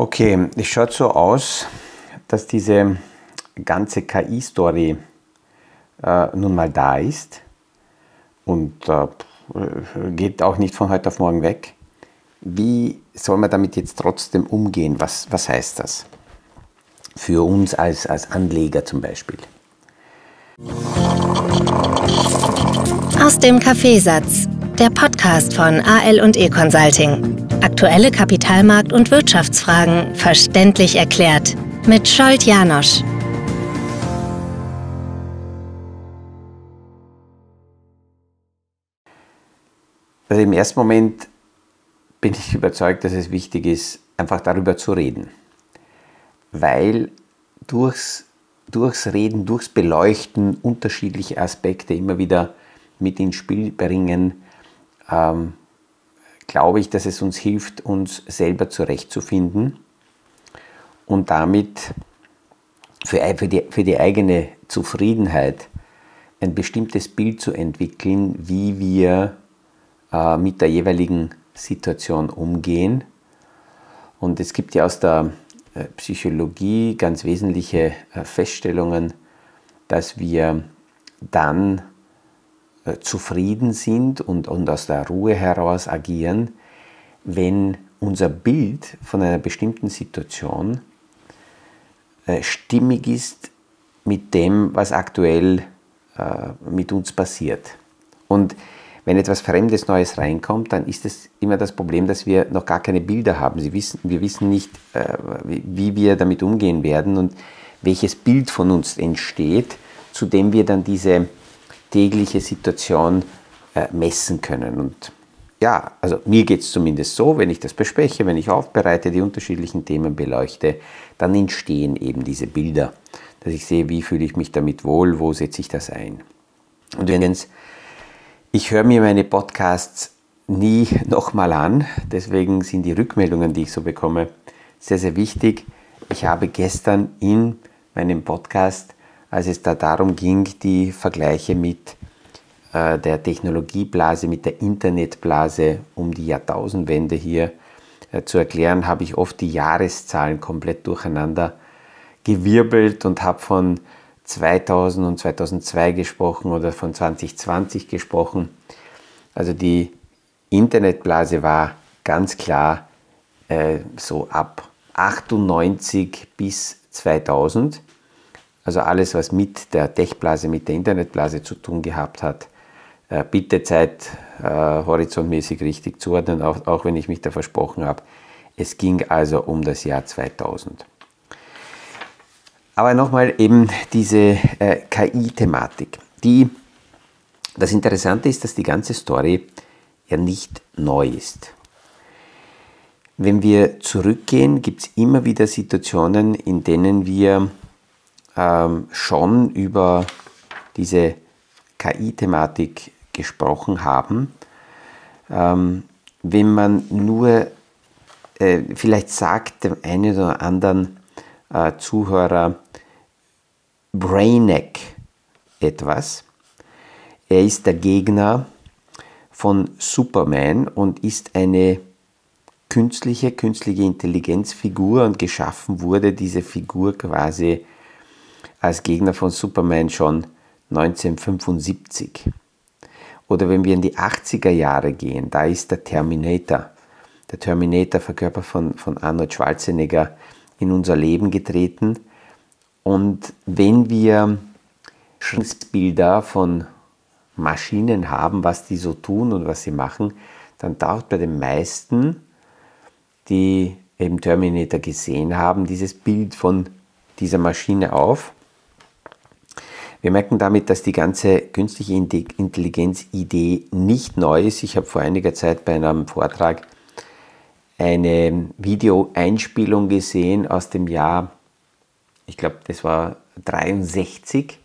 Okay, es schaut so aus, dass diese ganze KI-Story äh, nun mal da ist und äh, geht auch nicht von heute auf morgen weg. Wie soll man damit jetzt trotzdem umgehen? Was, was heißt das? Für uns als, als Anleger zum Beispiel. Aus dem Kaffeesatz, der Podcast von AL und E Consulting. Aktuelle Kapitalmarkt- und Wirtschaftsfragen verständlich erklärt mit Scholt Janosch. Also im ersten Moment bin ich überzeugt, dass es wichtig ist, einfach darüber zu reden. Weil durchs, durchs Reden, durchs Beleuchten unterschiedliche Aspekte immer wieder mit ins Spiel bringen, ähm, glaube ich, dass es uns hilft, uns selber zurechtzufinden und damit für, für, die, für die eigene Zufriedenheit ein bestimmtes Bild zu entwickeln, wie wir äh, mit der jeweiligen Situation umgehen. Und es gibt ja aus der äh, Psychologie ganz wesentliche äh, Feststellungen, dass wir dann zufrieden sind und, und aus der Ruhe heraus agieren, wenn unser Bild von einer bestimmten Situation stimmig ist mit dem, was aktuell mit uns passiert. Und wenn etwas Fremdes, Neues reinkommt, dann ist es immer das Problem, dass wir noch gar keine Bilder haben. Sie wissen, wir wissen nicht, wie wir damit umgehen werden und welches Bild von uns entsteht, zu dem wir dann diese tägliche Situation äh, messen können. Und ja, also mir geht es zumindest so, wenn ich das bespreche, wenn ich aufbereite, die unterschiedlichen Themen beleuchte, dann entstehen eben diese Bilder, dass ich sehe, wie fühle ich mich damit wohl, wo setze ich das ein. Und übrigens, ich höre mir meine Podcasts nie nochmal an, deswegen sind die Rückmeldungen, die ich so bekomme, sehr, sehr wichtig. Ich habe gestern in meinem Podcast als es da darum ging, die Vergleiche mit äh, der Technologieblase, mit der Internetblase um die Jahrtausendwende hier äh, zu erklären, habe ich oft die Jahreszahlen komplett durcheinander gewirbelt und habe von 2000 und 2002 gesprochen oder von 2020 gesprochen. Also die Internetblase war ganz klar äh, so ab 98 bis 2000 also alles, was mit der Tech-Blase, mit der Internetblase zu tun gehabt hat, äh, bitte zeithorizontmäßig äh, richtig zuordnen, auch, auch wenn ich mich da versprochen habe. Es ging also um das Jahr 2000. Aber nochmal eben diese äh, KI-Thematik. Die, das Interessante ist, dass die ganze Story ja nicht neu ist. Wenn wir zurückgehen, gibt es immer wieder Situationen, in denen wir ähm, schon über diese KI-Thematik gesprochen haben. Ähm, wenn man nur, äh, vielleicht sagt dem einen oder anderen äh, Zuhörer Brainiac etwas. Er ist der Gegner von Superman und ist eine künstliche, künstliche Intelligenzfigur und geschaffen wurde diese Figur quasi als Gegner von Superman schon 1975. Oder wenn wir in die 80er Jahre gehen, da ist der Terminator, der Terminator verkörpert von, von Arnold Schwarzenegger, in unser Leben getreten. Und wenn wir Bilder von Maschinen haben, was die so tun und was sie machen, dann taucht bei den meisten, die eben Terminator gesehen haben, dieses Bild von dieser Maschine auf. Wir merken damit, dass die ganze künstliche Intelligenz-Idee nicht neu ist. Ich habe vor einiger Zeit bei einem Vortrag eine Videoeinspielung gesehen aus dem Jahr, ich glaube, das war 63,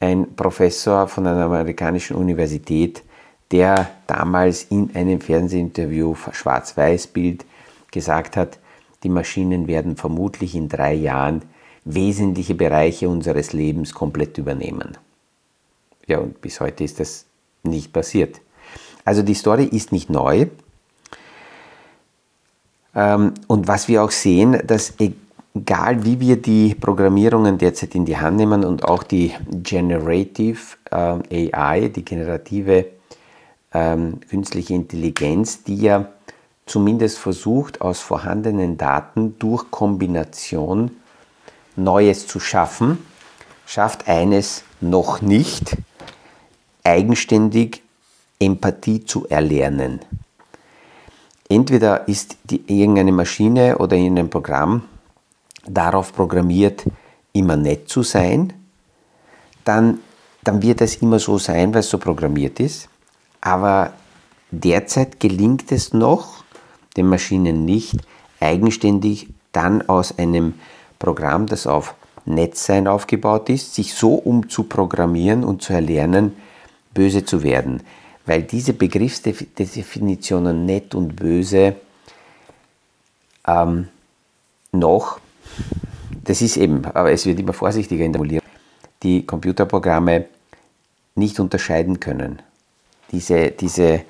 ein Professor von einer amerikanischen Universität, der damals in einem Fernsehinterview Schwarz-Weiß-Bild gesagt hat, die Maschinen werden vermutlich in drei Jahren wesentliche Bereiche unseres Lebens komplett übernehmen. Ja, und bis heute ist das nicht passiert. Also die Story ist nicht neu. Ähm, und was wir auch sehen, dass egal wie wir die Programmierungen derzeit in die Hand nehmen und auch die Generative äh, AI, die generative ähm, künstliche Intelligenz, die ja zumindest versucht, aus vorhandenen Daten durch Kombination Neues zu schaffen, schafft eines noch nicht, eigenständig Empathie zu erlernen. Entweder ist die, irgendeine Maschine oder irgendein Programm darauf programmiert, immer nett zu sein, dann, dann wird es immer so sein, weil es so programmiert ist. Aber derzeit gelingt es noch den Maschinen nicht, eigenständig dann aus einem Programm, das auf Netzsein aufgebaut ist, sich so umzuprogrammieren und zu erlernen, böse zu werden. Weil diese Begriffsdefinitionen nett und böse ähm, noch, das ist eben, aber es wird immer vorsichtiger in der Formulierung, die Computerprogramme nicht unterscheiden können. Diese, diese,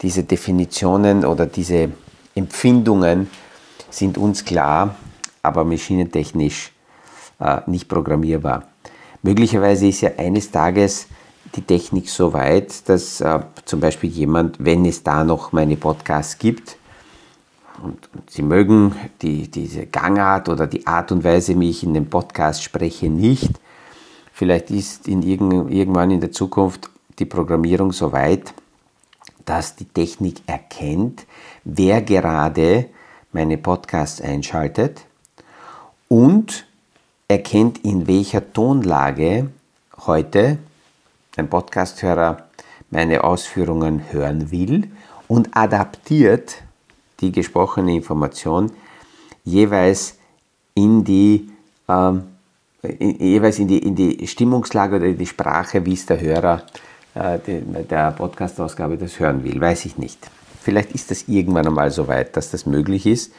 diese Definitionen oder diese Empfindungen sind uns klar, aber maschinentechnisch äh, nicht programmierbar. Möglicherweise ist ja eines Tages die Technik so weit, dass äh, zum Beispiel jemand, wenn es da noch meine Podcasts gibt, und, Sie mögen die, diese Gangart oder die Art und Weise, wie ich in dem Podcast spreche, nicht, vielleicht ist in irgend, irgendwann in der Zukunft die Programmierung so weit, dass die Technik erkennt, wer gerade meine Podcasts einschaltet und erkennt, in welcher Tonlage heute ein Podcasthörer meine Ausführungen hören will und adaptiert die gesprochene Information jeweils in die, ähm, jeweils in die, in die Stimmungslage oder in die Sprache, wie es der Hörer äh, der Podcast-Ausgabe das hören will. Weiß ich nicht. Vielleicht ist das irgendwann einmal so weit, dass das möglich ist,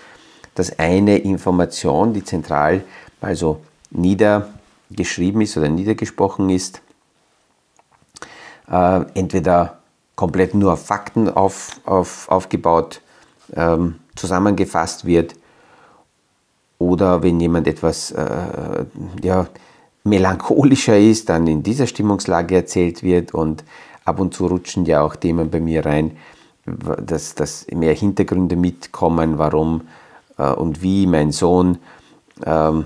dass eine Information, die zentral also niedergeschrieben ist oder niedergesprochen ist, äh, entweder komplett nur auf Fakten auf, auf, aufgebaut ähm, zusammengefasst wird oder wenn jemand etwas äh, ja, melancholischer ist, dann in dieser Stimmungslage erzählt wird und ab und zu rutschen ja auch Themen bei mir rein, dass, dass mehr Hintergründe mitkommen, warum und wie mein Sohn ähm,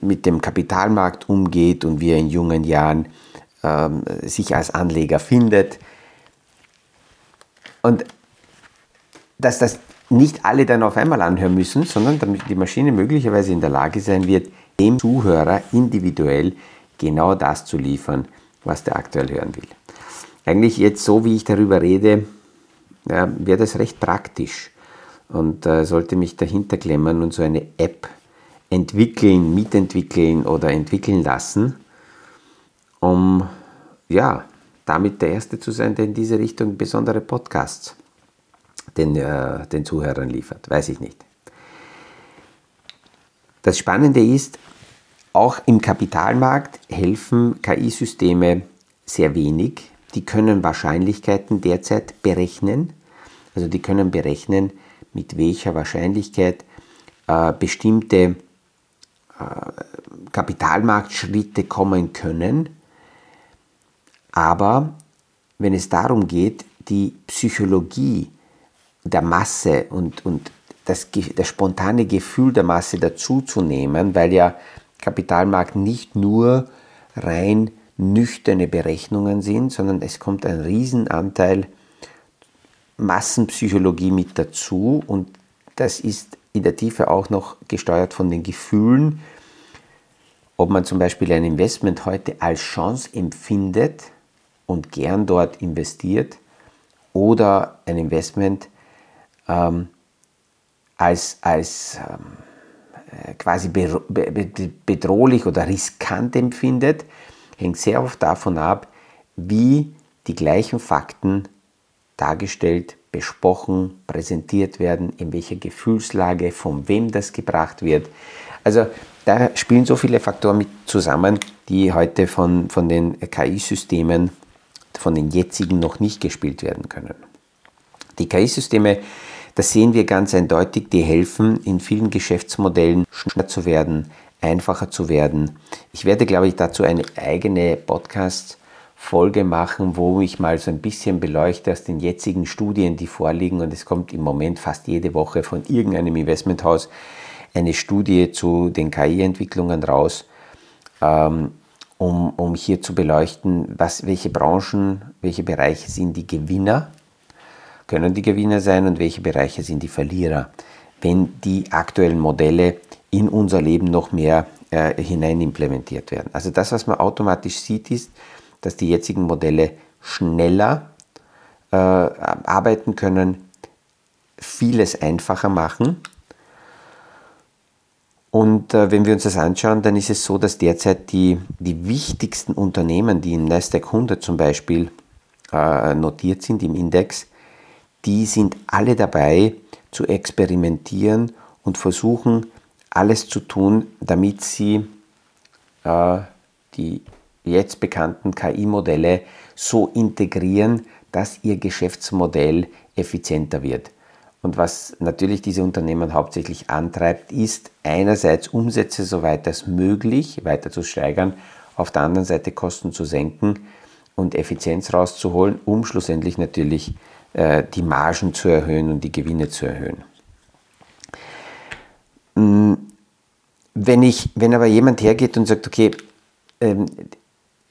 mit dem Kapitalmarkt umgeht und wie er in jungen Jahren ähm, sich als Anleger findet. Und dass das nicht alle dann auf einmal anhören müssen, sondern damit die Maschine möglicherweise in der Lage sein wird, dem Zuhörer individuell genau das zu liefern, was der aktuell hören will. Eigentlich jetzt so, wie ich darüber rede, wäre das recht praktisch und äh, sollte mich dahinter klemmen und so eine App entwickeln, mitentwickeln oder entwickeln lassen, um ja, damit der Erste zu sein, der in diese Richtung besondere Podcasts den, äh, den Zuhörern liefert. Weiß ich nicht. Das Spannende ist, auch im Kapitalmarkt helfen KI-Systeme sehr wenig. Die können Wahrscheinlichkeiten derzeit berechnen. Also die können berechnen, mit welcher Wahrscheinlichkeit äh, bestimmte äh, Kapitalmarktschritte kommen können. Aber wenn es darum geht, die Psychologie der Masse und, und das, das spontane Gefühl der Masse dazuzunehmen, weil ja Kapitalmarkt nicht nur rein nüchterne Berechnungen sind, sondern es kommt ein Riesenanteil Massenpsychologie mit dazu. Und das ist in der Tiefe auch noch gesteuert von den Gefühlen, ob man zum Beispiel ein Investment heute als Chance empfindet und gern dort investiert oder ein Investment ähm, als, als ähm, äh, quasi bedrohlich oder riskant empfindet, hängt sehr oft davon ab, wie die gleichen Fakten dargestellt, besprochen, präsentiert werden, in welcher Gefühlslage, von wem das gebracht wird. Also da spielen so viele Faktoren mit zusammen, die heute von, von den KI-Systemen, von den jetzigen noch nicht gespielt werden können. Die KI-Systeme Das sehen wir ganz eindeutig, die helfen in vielen Geschäftsmodellen schneller zu werden, einfacher zu werden. Ich werde, glaube ich, dazu eine eigene Podcast-Folge machen, wo ich mal so ein bisschen beleuchte aus den jetzigen Studien, die vorliegen. Und es kommt im Moment fast jede Woche von irgendeinem Investmenthaus eine Studie zu den KI-Entwicklungen raus, ähm, um, um hier zu beleuchten, was, welche Branchen, welche Bereiche sind die Gewinner können die Gewinner sein und welche Bereiche sind die Verlierer, wenn die aktuellen Modelle in unser Leben noch mehr äh, hinein implementiert werden. Also das, was man automatisch sieht, ist, dass die jetzigen Modelle schneller äh, arbeiten können, vieles einfacher machen. Und äh, wenn wir uns das anschauen, dann ist es so, dass derzeit die, die wichtigsten Unternehmen, die im Nasdaq 100 zum Beispiel äh, notiert sind im Index, die sind alle dabei zu experimentieren und versuchen alles zu tun, damit sie äh, die jetzt bekannten KI-Modelle so integrieren, dass ihr Geschäftsmodell effizienter wird. Und was natürlich diese Unternehmen hauptsächlich antreibt, ist einerseits Umsätze so weit als möglich weiter zu steigern, auf der anderen Seite Kosten zu senken und Effizienz rauszuholen, um schlussendlich natürlich äh, die Margen zu erhöhen und die Gewinne zu erhöhen. Mm, wenn, ich, wenn aber jemand hergeht und sagt, okay, ähm,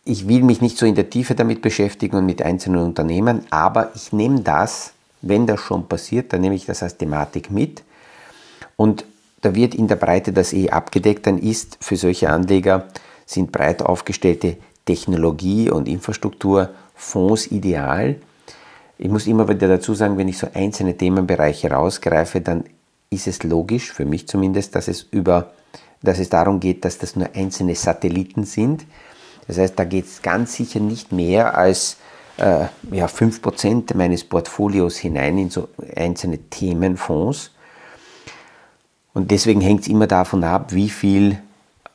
ich will mich nicht so in der Tiefe damit beschäftigen und mit einzelnen Unternehmen, aber ich nehme das, wenn das schon passiert, dann nehme ich das als Thematik mit und da wird in der Breite das eh abgedeckt, dann ist für solche Anleger sind breit aufgestellte Technologie- und Infrastrukturfonds ideal, ich muss immer wieder dazu sagen, wenn ich so einzelne Themenbereiche rausgreife, dann ist es logisch, für mich zumindest, dass es, über, dass es darum geht, dass das nur einzelne Satelliten sind. Das heißt, da geht es ganz sicher nicht mehr als äh, ja, 5% meines Portfolios hinein in so einzelne Themenfonds. Und deswegen hängt es immer davon ab, wie viel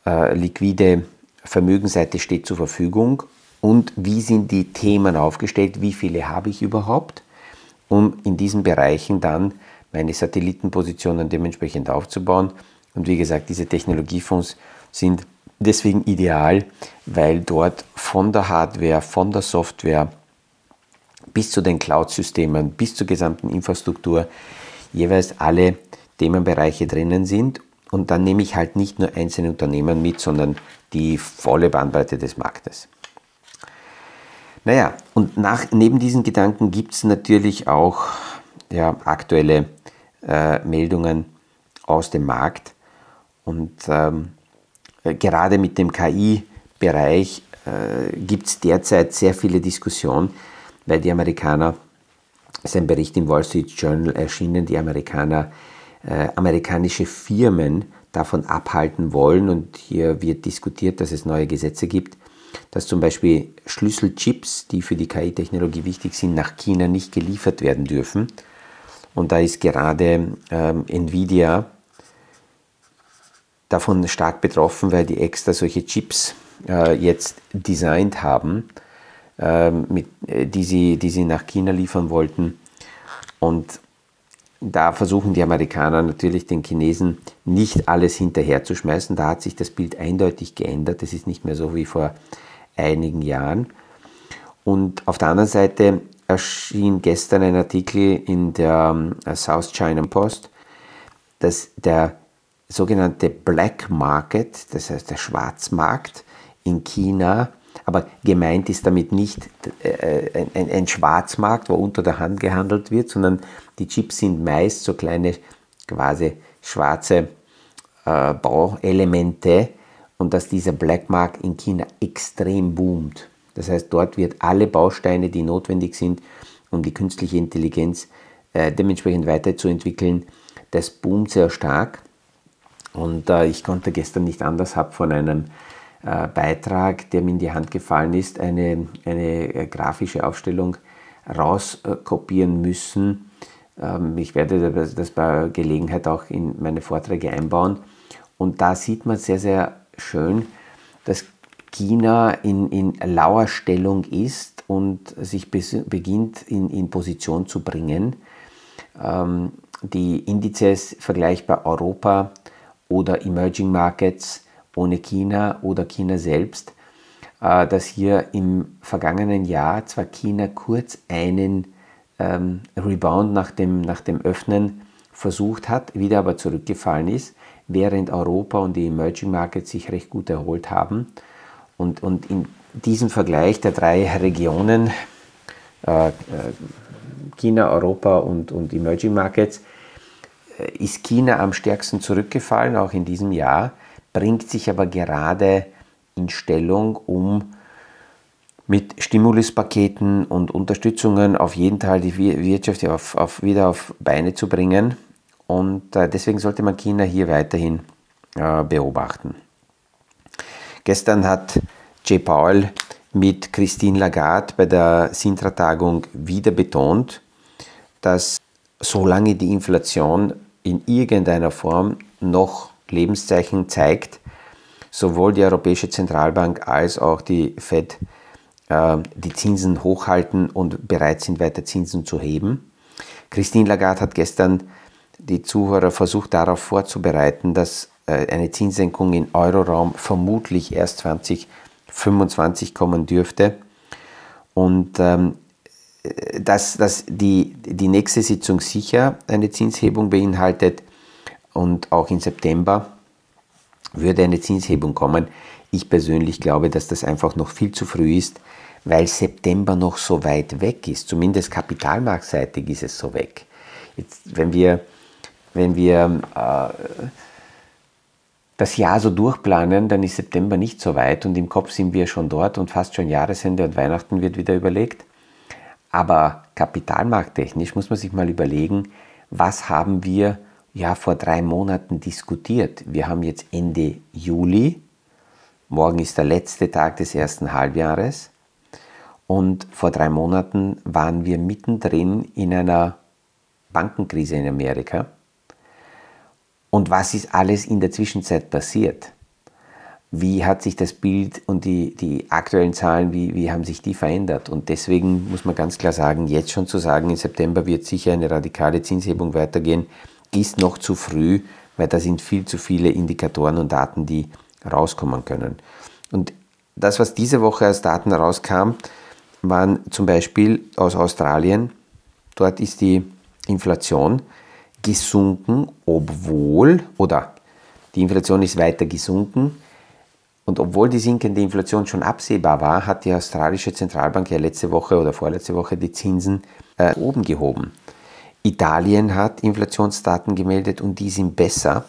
äh, liquide Vermögensseite steht zur Verfügung und wie sind die Themen aufgestellt, wie viele habe ich überhaupt, um in diesen Bereichen dann meine Satellitenpositionen dementsprechend aufzubauen. Und wie gesagt, diese Technologiefonds sind deswegen ideal, weil dort von der Hardware, von der Software bis zu den Cloud-Systemen, bis zur gesamten Infrastruktur jeweils alle Themenbereiche drinnen sind. Und dann nehme ich halt nicht nur einzelne Unternehmen mit, sondern die volle Bandbreite des Marktes. Naja, und nach, neben diesen Gedanken gibt es natürlich auch ja, aktuelle äh, Meldungen aus dem Markt. Und ähm, äh, gerade mit dem KI-Bereich äh, gibt es derzeit sehr viele Diskussionen, weil die Amerikaner, es ist ein Bericht im Wall Street Journal erschienen, die Amerikaner äh, amerikanische Firmen davon abhalten wollen. Und hier wird diskutiert, dass es neue Gesetze gibt, dass zum Beispiel Schlüsselchips, die für die KI-Technologie wichtig sind, nach China nicht geliefert werden dürfen. Und da ist gerade ähm, Nvidia davon stark betroffen, weil die extra solche Chips äh, jetzt designt haben, äh, mit, die, sie, die sie nach China liefern wollten. Und da versuchen die Amerikaner natürlich den Chinesen nicht alles hinterherzuschmeißen. Da hat sich das Bild eindeutig geändert. Es ist nicht mehr so wie vor einigen Jahren. Und auf der anderen Seite erschien gestern ein Artikel in der äh, South China Post, dass der sogenannte Black Market, das heißt der Schwarzmarkt in China, aber gemeint ist damit nicht äh, ein, ein, Schwarzmarkt, wo unter der Hand gehandelt wird, sondern die Chips sind meist so kleine quasi schwarze äh, Bauelemente, und dass dieser Black Market in China extrem boomt. Das heißt, dort wird alle Bausteine, die notwendig sind, um die künstliche Intelligenz äh, dementsprechend weiterzuentwickeln, das boomt sehr stark. Und äh, ich konnte gestern nicht anders, habe von einem äh, Beitrag, der mir in die Hand gefallen ist, eine, eine äh, grafische Aufstellung rauskopieren müssen. Ähm, ich werde das bei Gelegenheit auch in meine Vorträge einbauen. Und da sieht man sehr, sehr schön, dass China in, in lauer Stellung ist und sich beginnt in, in Position zu bringen. Ähm, die Indizes vergleichbar Europa oder Emerging Markets ohne China oder China selbst, äh, dass hier im vergangenen Jahr zwar China kurz einen ähm, Rebound nach dem, nach dem Öffnen versucht hat, wieder aber zurückgefallen ist, während Europa und die Emerging Markets sich recht gut erholt haben. Und, und in diesem Vergleich der drei Regionen, äh, äh China, Europa und, und Emerging Markets, ist China am stärksten zurückgefallen, auch in diesem Jahr, bringt sich aber gerade in Stellung, um mit Stimuluspaketen und Unterstützungen auf jeden Fall die Wirtschaft auf, auf, wieder auf Beine zu bringen. Und äh, deswegen sollte man China hier weiterhin äh, beobachten. Gestern hat Jay Powell mit Christine Lagarde bei der Sintra-Tagung wieder betont, dass solange die Inflation in irgendeiner Form noch Lebenszeichen zeigt, sowohl die Europäische Zentralbank als auch die Fed äh, die Zinsen hochhalten und bereit sind, weiter Zinsen zu heben. Christine Lagarde hat gestern die Zuhörer versucht darauf vorzubereiten, dass äh, eine Zinssenkung im Euroraum vermutlich erst 2025 kommen dürfte. Und ähm, dass, dass die, die nächste Sitzung sicher eine Zinshebung beinhaltet und auch im September würde eine Zinshebung kommen. Ich persönlich glaube, dass das einfach noch viel zu früh ist, weil September noch so weit weg ist. Zumindest kapitalmarktseitig ist es so weg. Jetzt, wenn wir, wenn wir äh, das Jahr so durchplanen, dann ist September nicht so weit und im Kopf sind wir schon dort und fast schon Jahresende und Weihnachten wird wieder überlegt. Aber kapitalmarkttechnisch muss man sich mal überlegen, was haben wir ja vor drei Monaten diskutiert. Wir haben jetzt Ende Juli, morgen ist der letzte Tag des ersten Halbjahres und vor drei Monaten waren wir mittendrin in einer Bankenkrise in Amerika. Und was ist alles in der Zwischenzeit passiert? Wie hat sich das Bild und die, die aktuellen Zahlen, wie, wie haben sich die verändert? Und deswegen muss man ganz klar sagen, jetzt schon zu sagen, im September wird sicher eine radikale Zinshebung weitergehen, ist noch zu früh, weil da sind viel zu viele Indikatoren und Daten, die rauskommen können. Und das, was diese Woche als Daten rauskam, waren zum Beispiel aus Australien. Dort ist die Inflation gesunken, obwohl, oder die Inflation ist weiter gesunken, und obwohl die sinkende Inflation schon absehbar war, hat die australische Zentralbank ja letzte Woche oder vorletzte Woche die Zinsen äh, oben gehoben. Italien hat Inflationsdaten gemeldet und die sind besser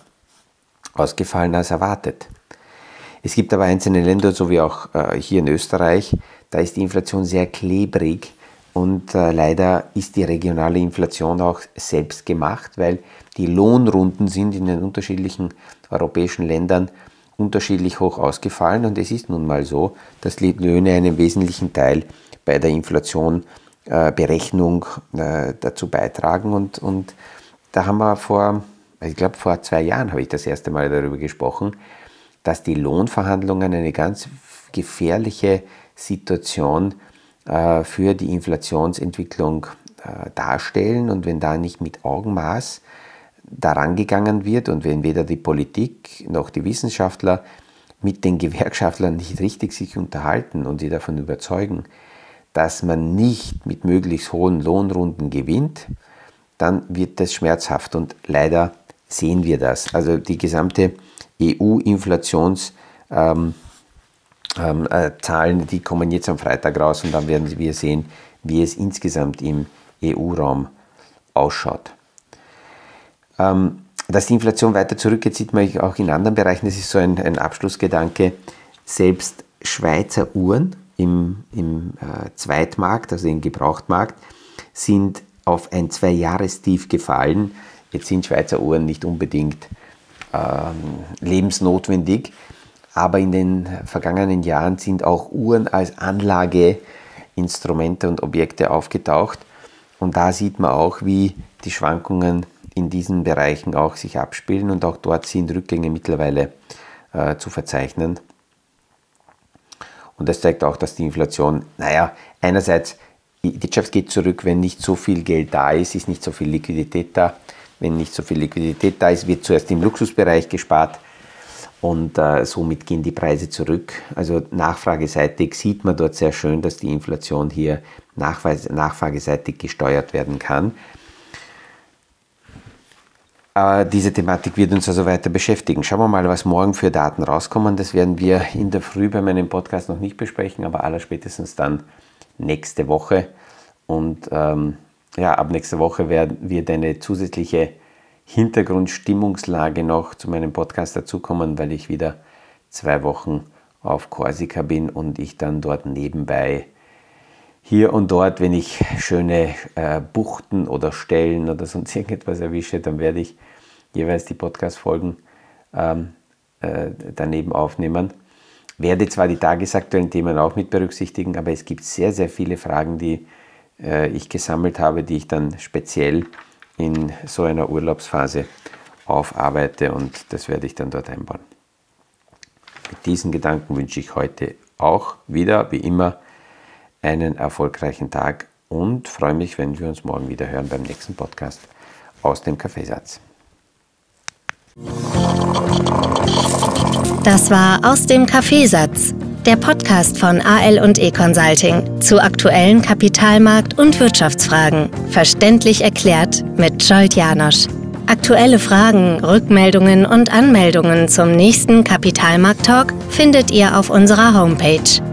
ausgefallen als erwartet. Es gibt aber einzelne Länder, so wie auch äh, hier in Österreich, da ist die Inflation sehr klebrig und äh, leider ist die regionale Inflation auch selbst gemacht, weil die Lohnrunden sind in den unterschiedlichen europäischen Ländern unterschiedlich hoch ausgefallen. Und es ist nun mal so, dass Löhne einen wesentlichen Teil bei der Inflation äh, äh, dazu beitragen. Und, und da haben wir vor, ich glaube vor zwei Jahren habe ich das erste Mal darüber gesprochen, dass die Lohnverhandlungen eine ganz gefährliche Situation äh, für die Inflationsentwicklung äh, darstellen. Und wenn da nicht mit Augenmaß daran gegangen wird und wenn weder die Politik noch die Wissenschaftler mit den Gewerkschaftlern nicht richtig sich unterhalten und sie davon überzeugen, dass man nicht mit möglichst hohen Lohnrunden gewinnt, dann wird das schmerzhaft und leider sehen wir das. Also die gesamte EU-Inflationszahlen, ähm, ähm, äh, die kommen jetzt am Freitag raus und dann werden wir sehen, wie es insgesamt im EU-Raum ausschaut. Ähm, dass die Inflation weiter zurückgeht, sieht man auch in anderen Bereichen. Das ist so ein, ein Abschlussgedanke. Selbst Schweizer Uhren im, im äh, Zweitmarkt, also im Gebrauchtmarkt, sind auf ein Zwei-Jahres-Tief gefallen. Jetzt sind Schweizer Uhren nicht unbedingt ähm, lebensnotwendig, aber in den vergangenen Jahren sind auch Uhren als Anlageinstrumente und Objekte aufgetaucht. Und da sieht man auch, wie die Schwankungen in diesen Bereichen auch sich abspielen und auch dort sind Rückgänge mittlerweile äh, zu verzeichnen. Und das zeigt auch, dass die Inflation, naja, einerseits, die Wirtschaft geht zurück, wenn nicht so viel Geld da ist, ist nicht so viel Liquidität da. wenn nicht so viel Liquidität da ist, wird zuerst im Luxusbereich gespart und äh, somit gehen die Preise zurück. Also nachfrageseitig sieht man dort sehr schön, dass die Inflation hier nachfrageseitig gesteuert werden kann. Äh, diese Thematik wird uns also weiter beschäftigen. Schauen wir mal, was morgen für Daten rauskommen. Das werden wir in der Früh bei meinem Podcast noch nicht besprechen, aber allerspätestens dann nächste Woche. Und ähm, ja, ab nächster Woche werden wir eine zusätzliche Hintergrundstimmungslage noch zu meinem Podcast dazukommen, weil ich wieder zwei Wochen auf Korsika bin und ich dann dort nebenbei hier und dort, wenn ich schöne äh, Buchten oder Stellen oder sonst irgendetwas erwische, dann werde ich jeweils die Podcast-Folgen ähm, äh, daneben aufnehmen. Werde zwar die tagesaktuellen Themen auch mit berücksichtigen, aber es gibt sehr, sehr viele Fragen, die äh, ich gesammelt habe, die ich dann speziell in so einer Urlaubsphase aufarbeite und das werde ich dann dort einbauen. Mit diesen Gedanken wünsche ich heute auch wieder, wie immer, einen erfolgreichen Tag und freue mich, wenn wir uns morgen wieder hören beim nächsten Podcast aus dem Kaffeesatz. Das war aus dem Kaffeesatz, der Podcast von AL und E Consulting zu aktuellen Kapitalmarkt- und Wirtschaftsfragen, verständlich erklärt mit Scholt Janosch. Aktuelle Fragen, Rückmeldungen und Anmeldungen zum nächsten Kapitalmarkt-Talk findet ihr auf unserer Homepage